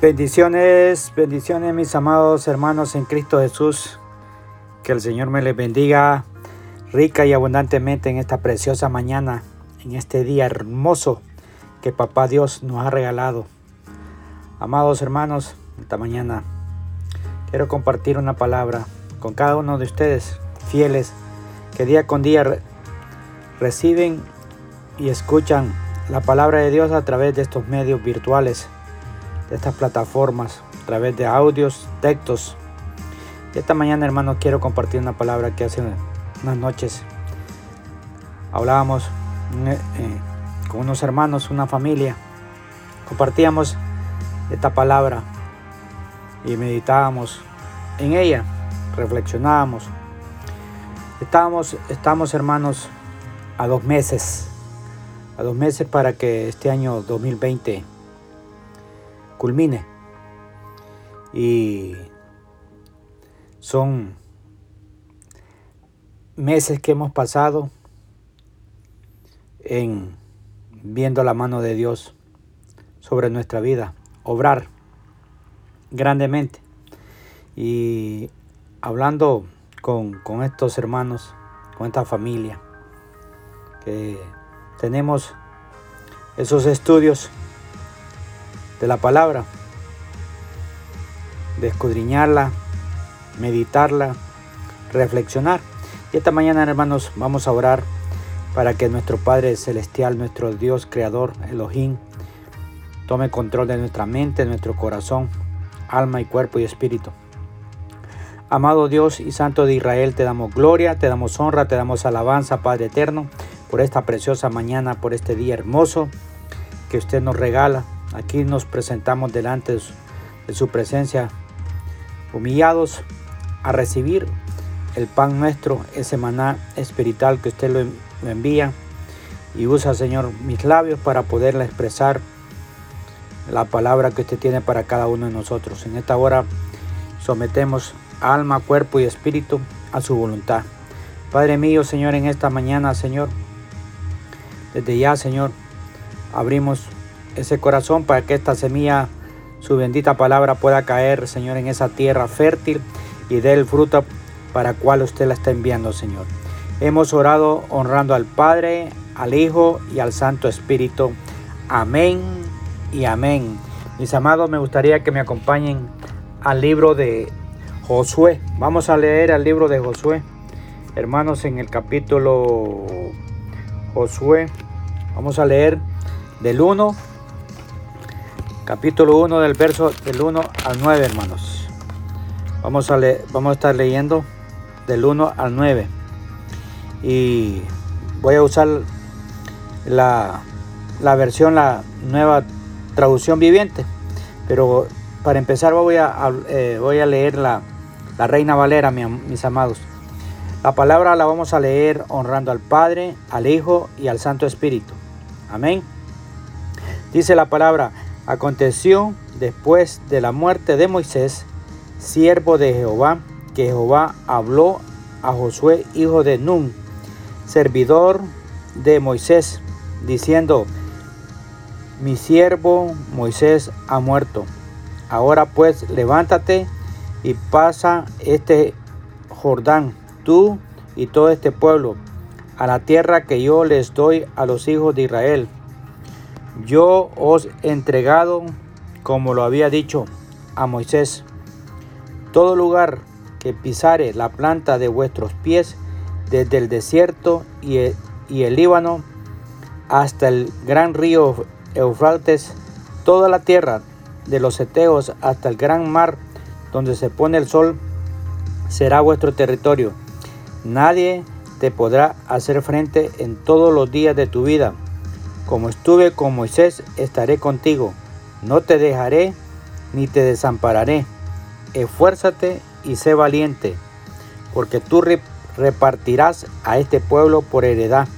Bendiciones, bendiciones mis amados hermanos en Cristo Jesús. Que el Señor me les bendiga rica y abundantemente en esta preciosa mañana, en este día hermoso que Papá Dios nos ha regalado. Amados hermanos, esta mañana quiero compartir una palabra con cada uno de ustedes, fieles, que día con día reciben y escuchan la palabra de Dios a través de estos medios virtuales de estas plataformas a través de audios, textos. Esta mañana, hermanos, quiero compartir una palabra que hace unas noches hablábamos eh, eh, con unos hermanos, una familia. Compartíamos esta palabra y meditábamos en ella, reflexionábamos. Estábamos, estamos hermanos a dos meses, a dos meses para que este año 2020 culmine. Y son meses que hemos pasado en viendo la mano de Dios sobre nuestra vida, obrar grandemente. Y hablando con, con estos hermanos, con esta familia, que tenemos esos estudios de la palabra, de escudriñarla, meditarla, reflexionar. Y esta mañana, hermanos, vamos a orar para que nuestro Padre Celestial, nuestro Dios Creador, Elohim, tome control de nuestra mente, nuestro corazón, alma y cuerpo y espíritu. Amado Dios y Santo de Israel, te damos gloria, te damos honra, te damos alabanza, Padre eterno, por esta preciosa mañana, por este día hermoso que usted nos regala. Aquí nos presentamos delante de su presencia, humillados a recibir el pan nuestro, ese maná espiritual que usted lo envía. Y usa, Señor, mis labios para poderle expresar la palabra que usted tiene para cada uno de nosotros. En esta hora sometemos alma, cuerpo y espíritu a su voluntad. Padre mío, Señor, en esta mañana, Señor, desde ya, Señor, abrimos ese corazón para que esta semilla, su bendita palabra, pueda caer, Señor, en esa tierra fértil y dé el fruto para cual usted la está enviando, Señor. Hemos orado honrando al Padre, al Hijo y al Santo Espíritu. Amén y amén. Mis amados, me gustaría que me acompañen al libro de Josué. Vamos a leer el libro de Josué. Hermanos, en el capítulo Josué, vamos a leer del 1 capítulo 1 del verso del 1 al 9, hermanos. Vamos a, vamos a estar leyendo del 1 al 9. Y voy a usar la, la versión, la nueva traducción viviente. Pero para empezar voy a, eh, voy a leer la, la Reina Valera, mis amados. La palabra la vamos a leer honrando al Padre, al Hijo y al Santo Espíritu. Amén. Dice la palabra, Aconteció después de la muerte de Moisés, siervo de Jehová, que Jehová habló a Josué, hijo de Nun, servidor de Moisés, diciendo, mi siervo Moisés ha muerto. Ahora pues levántate y pasa este Jordán, tú y todo este pueblo, a la tierra que yo les doy a los hijos de Israel yo os he entregado, como lo había dicho a Moisés, todo lugar que pisare la planta de vuestros pies, desde el desierto y el, Líbano hasta el gran río Eufrates, toda la tierra de los Eteos hasta el gran mar donde se pone el sol, será vuestro territorio. Nadie te podrá hacer frente en todos los días de tu vida. Como estuve con Moisés, estaré contigo. No te dejaré ni te desampararé. Esfuérzate y sé valiente, porque tú repartirás a este pueblo por heredad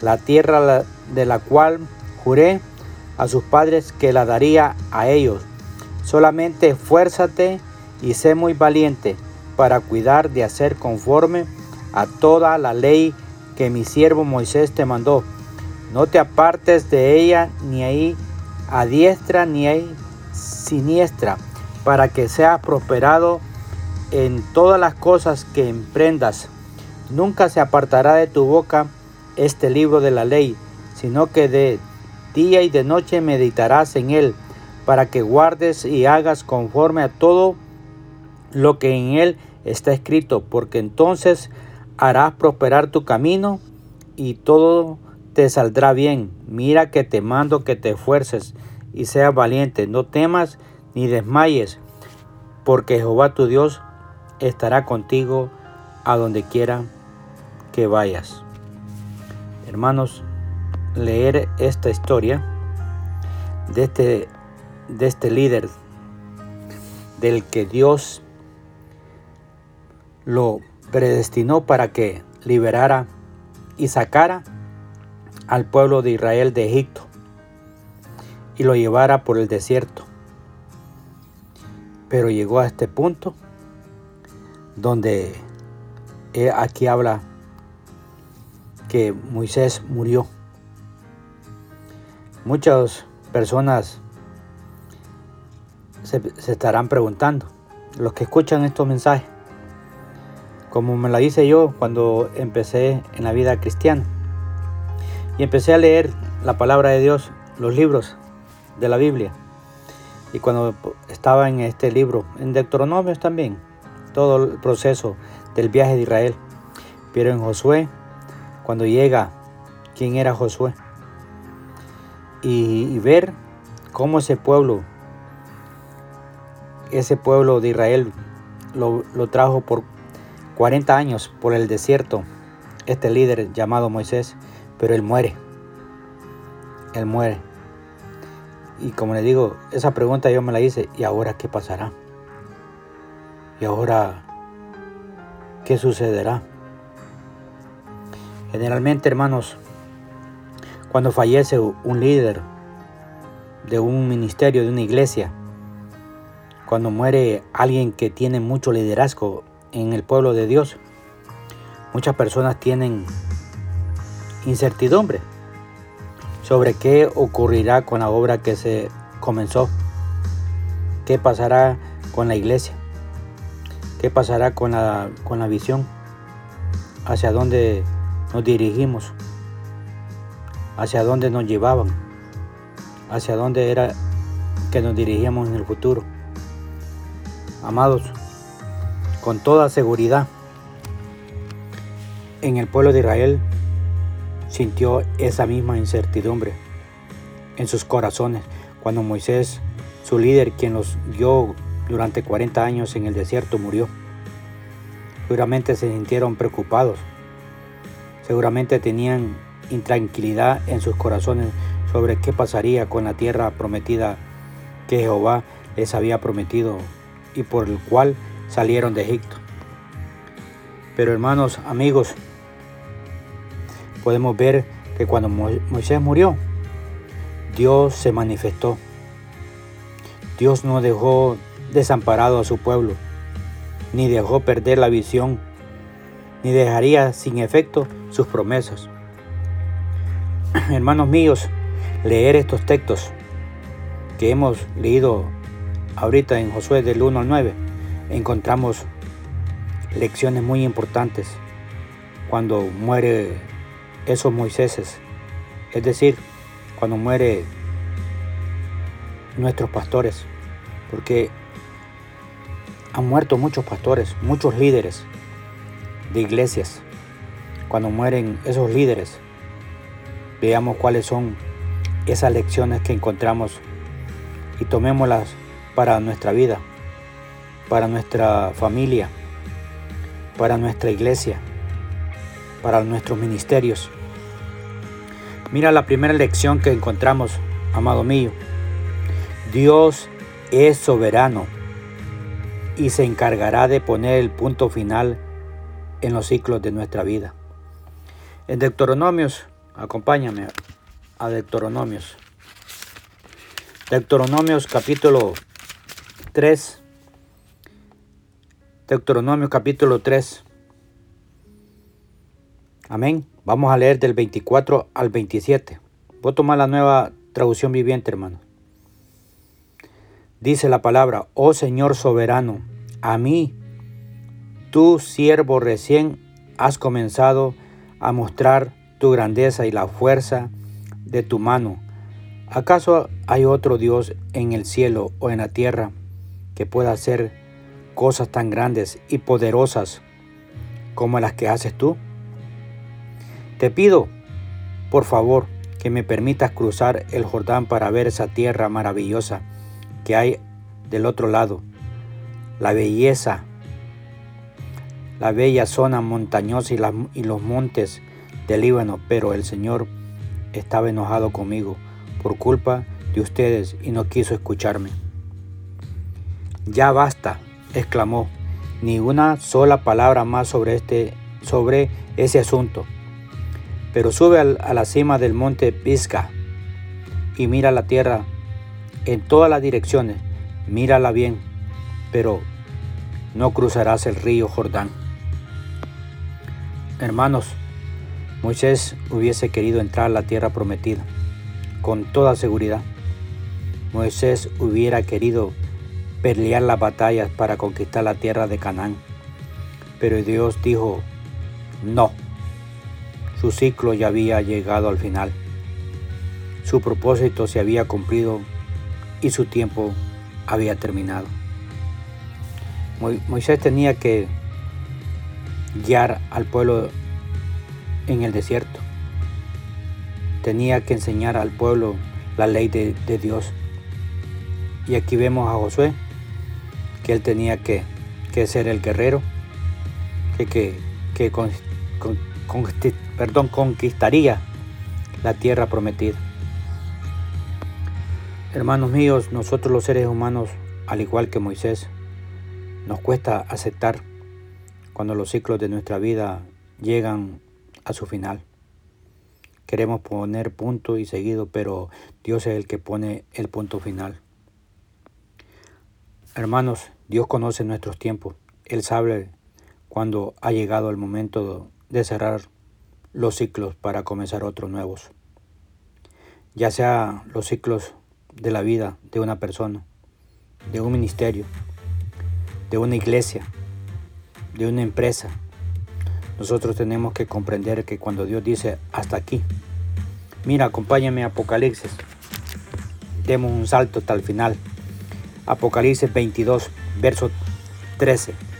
la tierra de la cual juré a sus padres que la daría a ellos. Solamente esfuérzate y sé muy valiente para cuidar de hacer conforme a toda la ley que mi siervo Moisés te mandó no te apartes de ella ni ahí a diestra ni ahí siniestra, para que seas prosperado en todas las cosas que emprendas. Nunca se apartará de tu boca este libro de la ley, sino que de día y de noche meditarás en él, para que guardes y hagas conforme a todo lo que en él está escrito, porque entonces harás prosperar tu camino y todo te saldrá bien. Mira que te mando que te esfuerces y seas valiente, no temas ni desmayes, porque Jehová tu Dios estará contigo a donde quiera que vayas. Hermanos, leer esta historia de este, de este líder del que Dios lo predestinó para que liberara y sacara al pueblo de Israel de Egipto y lo llevara por el desierto. Pero llegó a este punto donde aquí habla que Moisés murió. Muchas personas se, estarán preguntando, los que escuchan estos mensajes, como me la hice yo cuando empecé en la vida cristiana. Y empecé a leer la palabra de Dios, los libros de la Biblia. Y cuando estaba en este libro, en Deuteronomios también, todo el proceso del viaje de Israel. Pero en Josué, cuando llega, ¿quién era Josué? Y, ver cómo ese pueblo, ese pueblo de Israel lo, lo trajo por 40 años por el desierto, este líder llamado Moisés, pero él muere. Él muere. Y como le digo, esa pregunta yo me la hice, ¿y ahora qué pasará? ¿Y ahora qué sucederá? Generalmente, hermanos, cuando fallece un líder de un ministerio, de una iglesia, cuando muere alguien que tiene mucho liderazgo en el pueblo de Dios, muchas personas tienen incertidumbre sobre qué ocurrirá con la obra que se comenzó, qué pasará con la iglesia, qué pasará con la, con la visión, hacia dónde nos dirigimos, hacia dónde nos llevaban, hacia dónde era que nos dirigíamos en el futuro. Amados, con toda seguridad, en el pueblo de Israel sintió esa misma incertidumbre en sus corazones cuando Moisés, su líder, quien los guió durante 40 años en el desierto, murió. Seguramente se sintieron preocupados, seguramente tenían intranquilidad en sus corazones sobre qué pasaría con la tierra prometida que Jehová les había prometido y por el cual salieron de Egipto. Pero hermanos, amigos, podemos ver que cuando Moisés murió, Dios se manifestó. Dios no dejó desamparado a su pueblo, ni dejó perder la visión, ni dejaría sin efecto sus promesas. Hermanos míos, leer estos textos que hemos leído ahorita en Josué del 1 al 9, encontramos lecciones muy importantes cuando muere esos Moiséses. Es decir, cuando muere nuestros pastores. Porque han muerto muchos pastores, muchos líderes de iglesias. Cuando mueren esos líderes, veamos cuáles son esas lecciones que encontramos y tomémoslas para nuestra vida, para nuestra familia, para nuestra iglesia para nuestros ministerios. Mira la primera lección que encontramos, amado mío. Dios es soberano y se encargará de poner el punto final en los ciclos de nuestra vida. En Deuteronomios, acompáñame a Deuteronomios. Deuteronomios capítulo 3. Deuteronomios capítulo 3 Amén. Vamos a leer del 24 al 27. Voy a tomar la nueva traducción viviente, hermano. Dice la palabra, oh Señor soberano, a mí, tu siervo recién has comenzado a mostrar tu grandeza y la fuerza de tu mano. ¿Acaso hay otro Dios en el cielo o en la tierra que pueda hacer cosas tan grandes y poderosas como las que haces tú? Te pido, por favor, que me permitas cruzar el Jordán para ver esa tierra maravillosa que hay del otro lado, la belleza, la bella zona montañosa y, y los montes del Líbano, pero el Señor estaba enojado conmigo por culpa de ustedes y no quiso escucharme. Ya basta, exclamó, ni una sola palabra más sobre, este, sobre ese asunto. Pero sube a la cima del monte Pisca y mira la tierra en todas las direcciones, mírala bien, pero no cruzarás el río Jordán. Hermanos, Moisés hubiese querido entrar a la tierra prometida, con toda seguridad. Moisés hubiera querido pelear las batallas para conquistar la tierra de Canaán. Pero Dios dijo, no, su ciclo ya había llegado al final. Su propósito se había cumplido y su tiempo había terminado. Moisés tenía que guiar al pueblo en el desierto. Tenía que enseñar al pueblo la ley de, Dios. Y aquí vemos a Josué, que él tenía que, ser el guerrero, que, que, perdón, conquistaría la tierra prometida. Hermanos míos, nosotros los seres humanos, al igual que Moisés, nos cuesta aceptar cuando los ciclos de nuestra vida llegan a su final. Queremos poner punto y seguido, pero Dios es el que pone el punto final. Hermanos, Dios conoce nuestros tiempos. Él sabe cuando ha llegado el momento de cerrar los ciclos para comenzar otros nuevos. Ya sea los ciclos de la vida de una persona, de un ministerio, de una iglesia, de una empresa. Nosotros tenemos que comprender que cuando Dios dice hasta aquí, mira, acompáñame a Apocalipsis, demos un salto hasta el final. Apocalipsis 22, verso 13.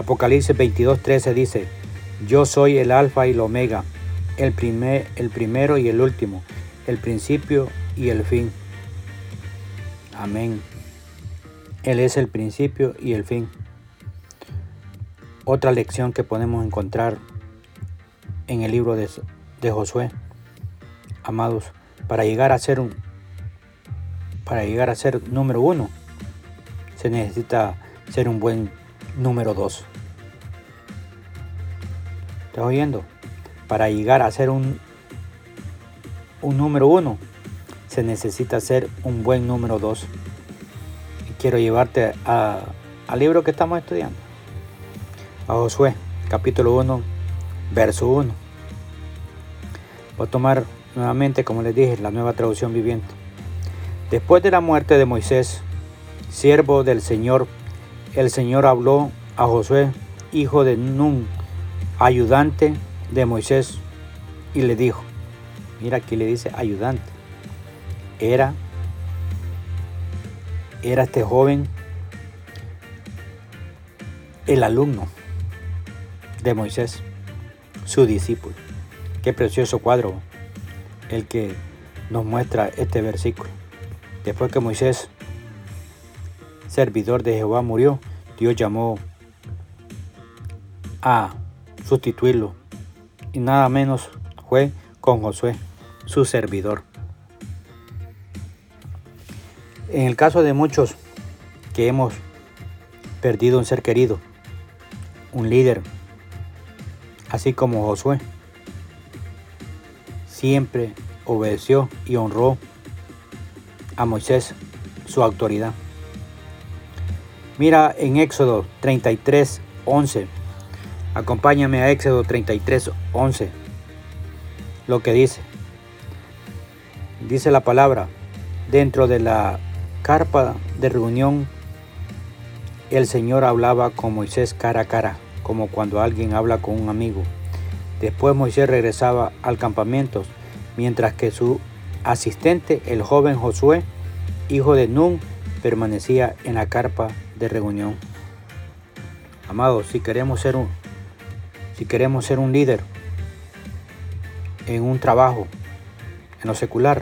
Apocalipsis 22, 13 dice, yo soy el alfa y el omega, el, primer, el primero y el último, el principio y el fin. Amén. Él es el principio y el fin. Otra lección que podemos encontrar en el libro de, de Josué, amados, para llegar a ser un para llegar a ser número uno, se necesita ser un buen número dos. ¿Estás oyendo? Para llegar a ser un, un número uno, se necesita ser un buen número 2. Y quiero llevarte al libro que estamos estudiando. A Josué, capítulo 1, verso 1. Voy a tomar nuevamente, como les dije, la nueva traducción viviente. Después de la muerte de Moisés, siervo del Señor, el Señor habló a Josué, hijo de Nun, ayudante de Moisés, y le dijo, mira aquí le dice ayudante, era, era este joven el alumno de Moisés, su discípulo. Qué precioso cuadro el que nos muestra este versículo. Después que Moisés, servidor de Jehová, murió, Dios llamó a sustituirlo y nada menos fue con Josué, su servidor. En el caso de muchos que hemos perdido un ser querido, un líder, así como Josué, siempre obedeció y honró a Moisés su autoridad. Mira en Éxodo 33, 11. Acompáñame a Éxodo 33, 11. Lo que dice. Dice la palabra dentro de la carpa de reunión, el Señor hablaba con Moisés cara a cara, como cuando alguien habla con un amigo. Después Moisés regresaba al campamento, mientras que su asistente, el joven Josué, hijo de Nun, permanecía en la carpa de reunión. Amados, si queremos ser un, si queremos ser un líder en un trabajo, en lo secular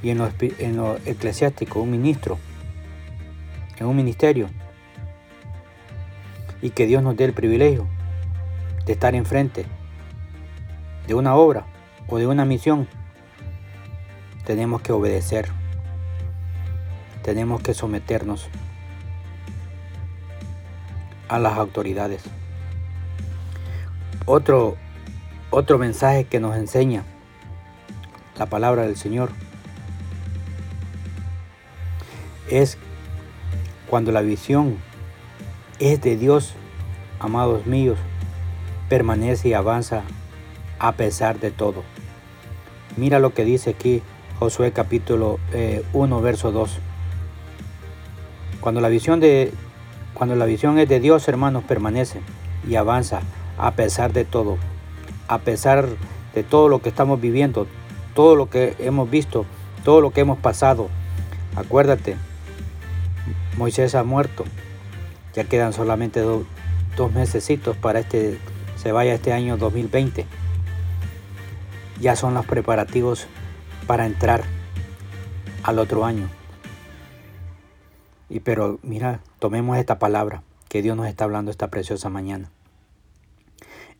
y en lo, en eclesiástico, un ministro, en un ministerio, y que Dios nos dé el privilegio de estar enfrente de una obra o de una misión, tenemos que obedecer, tenemos que someternos a las autoridades. Otro, otro mensaje que nos enseña la palabra del Señor es cuando la visión es de Dios, amados míos, permanece y avanza a pesar de todo. Mira lo que dice aquí Josué capítulo 1, eh, verso 2. Cuando la visión de cuando la visión es de Dios, hermanos, permanece y avanza a pesar de todo. A pesar de todo lo que estamos viviendo, todo lo que hemos visto, todo lo que hemos pasado. Acuérdate, Moisés ha muerto. Ya quedan solamente dos mesecitos para este se vaya este año 2020. Ya son los preparativos para entrar al otro año. Y pero mira, tomemos esta palabra que Dios nos está hablando esta preciosa mañana.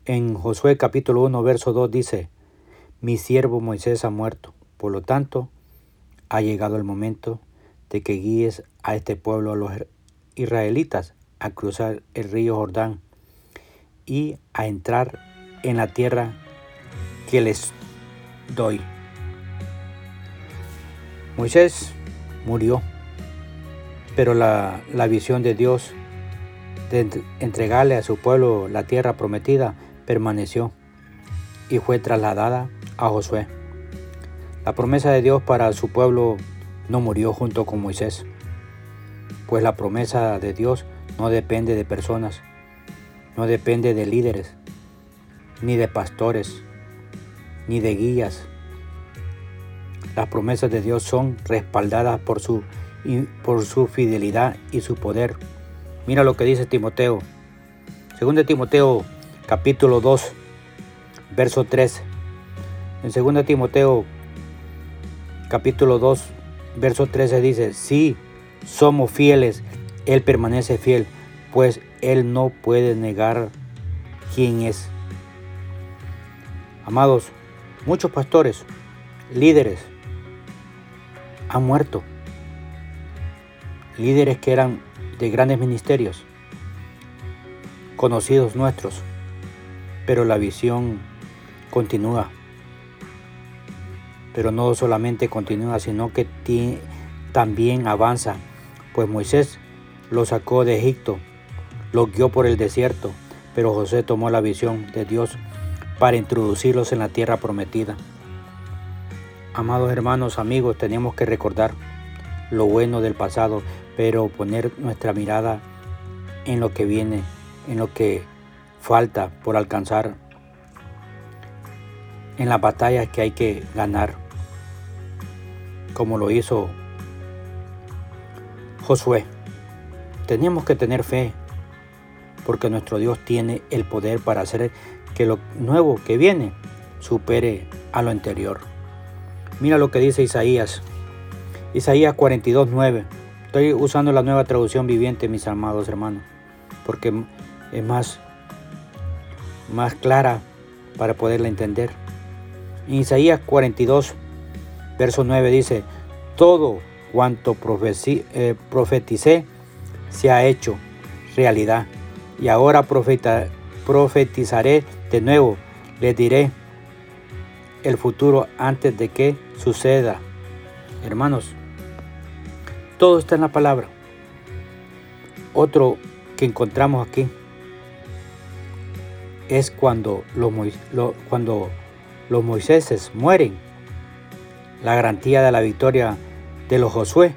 En Josué capítulo 1, verso 2 dice, mi siervo Moisés ha muerto, por lo tanto, ha llegado el momento de que guíes a este pueblo, a los israelitas, a cruzar el río Jordán y a entrar en la tierra que les doy. Moisés murió pero la, visión de Dios de entregarle a su pueblo la tierra prometida permaneció y fue trasladada a Josué. La promesa de Dios para su pueblo no murió junto con Moisés, pues la promesa de Dios no depende de personas, no depende de líderes, ni de pastores, ni de guías. Las promesas de Dios son respaldadas por su por su fidelidad y su poder. Mira lo que dice Timoteo. Segundo Timoteo capítulo 2, verso 3. En 2 Timoteo capítulo 2, verso 13 dice, si somos fieles, Él permanece fiel, pues Él no puede negar quién es. Amados, muchos pastores, líderes, han muerto líderes que eran de grandes ministerios, conocidos nuestros, pero la visión continúa. Pero no solamente continúa, sino que también avanza, pues Moisés lo sacó de Egipto, lo guió por el desierto, pero José tomó la visión de Dios para introducirlos en la tierra prometida. Amados hermanos, amigos, tenemos que recordar lo bueno del pasado, pero poner nuestra mirada en lo que viene, en lo que falta por alcanzar, en las batallas que hay que ganar, como lo hizo Josué. Tenemos que tener fe, porque nuestro Dios tiene el poder para hacer que lo nuevo que viene supere a lo anterior. Mira lo que dice Isaías, Isaías 42, 9. Estoy usando la nueva traducción viviente, mis amados hermanos, porque es más, más clara para poderla entender. En Isaías 42, verso 9 dice, todo cuanto eh, profeticé se ha hecho realidad. Y ahora profetizaré de nuevo, les diré el futuro antes de que suceda. Hermanos, todo está en la palabra. Otro que encontramos aquí es cuando los, cuando los mueren. La garantía de la victoria de los Josué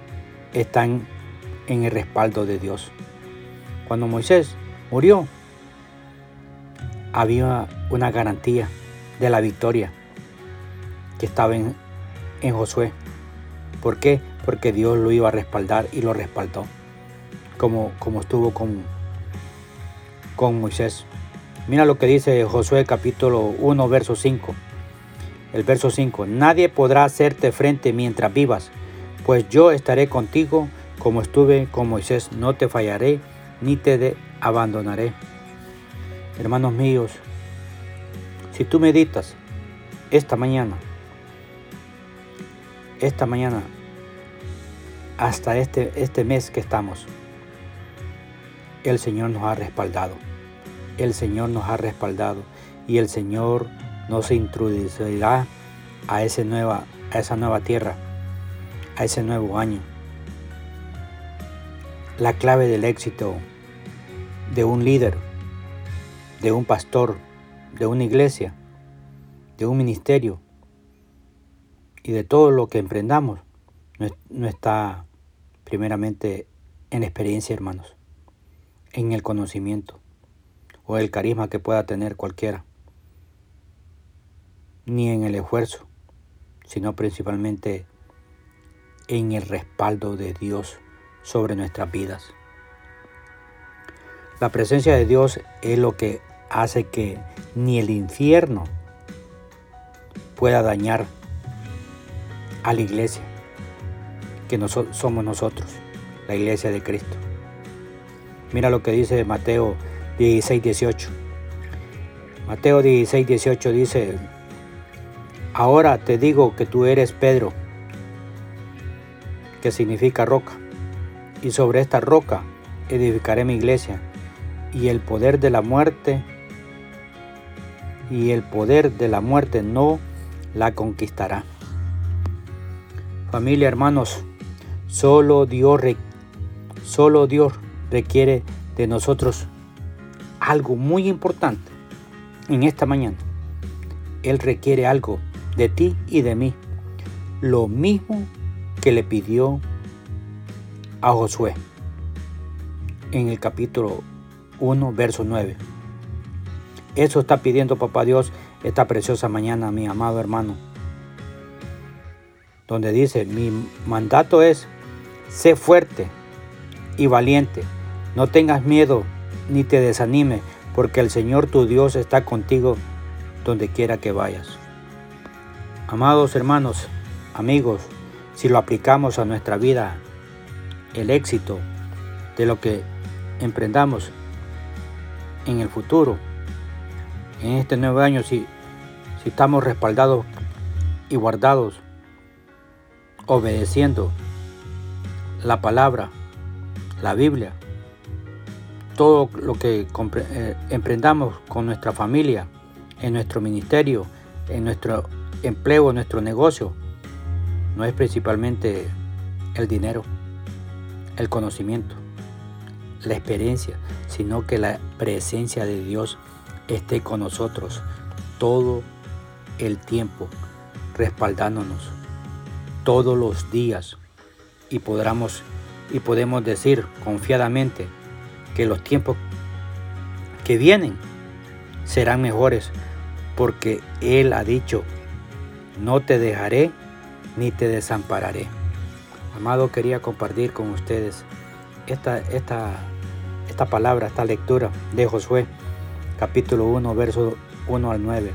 están en el respaldo de Dios. Cuando Moisés murió, había una garantía de la victoria que estaba en, Josué. ¿Por qué? Porque Dios lo iba a respaldar y lo respaldó, como, como estuvo con, con Moisés. Mira lo que dice Josué capítulo 1, verso 5. El verso 5. Nadie podrá hacerte frente mientras vivas, pues yo estaré contigo como estuve con Moisés. No te fallaré ni te abandonaré. Hermanos míos, si tú meditas esta mañana, esta mañana, hasta este, este mes que estamos, el Señor nos ha respaldado. El Señor nos ha respaldado y el Señor nos introducirá a, ese nueva, a esa nueva tierra, a ese nuevo año. La clave del éxito de un líder de un pastor, de una iglesia, de un ministerio y de todo lo que emprendamos, no, está primeramente en experiencia, hermanos, en el conocimiento o el carisma que pueda tener cualquiera, ni en el esfuerzo, sino principalmente en el respaldo de Dios sobre nuestras vidas. La presencia de Dios es lo que hace que ni el infierno pueda dañar a la iglesia, que somos nosotros, la iglesia de Cristo. Mira lo que dice Mateo 16, 18. Mateo 16, 18 dice, ahora te digo que tú eres Pedro, que significa roca, y sobre esta roca edificaré mi iglesia, y el poder de la muerte y el poder de la muerte no la conquistará. Familia, hermanos, solo Dios, solo Dios requiere de nosotros algo muy importante en esta mañana. Él requiere algo de ti y de mí. Lo mismo que le pidió a Josué en el capítulo 1, verso 9. Eso está pidiendo Papá Dios esta preciosa mañana, mi amado hermano. Donde dice, mi mandato es, sé fuerte y valiente, no tengas miedo ni te desanime, porque el Señor tu Dios está contigo donde quiera que vayas. Amados hermanos, amigos, si lo aplicamos a nuestra vida, el éxito de lo que emprendamos en el futuro en este nuevo año si, si estamos respaldados y guardados, obedeciendo la palabra, la Biblia, todo lo que eh, emprendamos con nuestra familia, en nuestro ministerio, en nuestro empleo, en nuestro negocio, no es principalmente el dinero, el conocimiento, la experiencia, sino que la presencia de Dios esté con nosotros todo el tiempo, respaldándonos todos los días. Y podamos y podemos decir confiadamente que los tiempos que vienen serán mejores porque Él ha dicho, no te dejaré ni te desampararé. Amado, quería compartir con ustedes esta, esta, esta palabra, esta lectura de Josué capítulo 1, verso 1 al 9.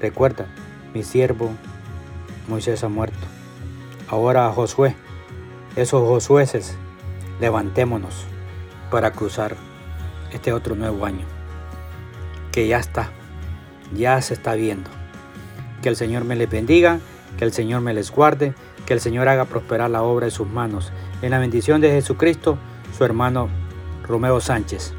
Recuerda, mi siervo Moisés ha muerto. Ahora Josué, esos josueces, levantémonos para cruzar este otro nuevo año, que ya está, ya se está viendo. Que el Señor me les bendiga, que el Señor me les guarde, que el Señor haga prosperar la obra de sus manos. En la bendición de Jesucristo, su hermano Romeo Sánchez.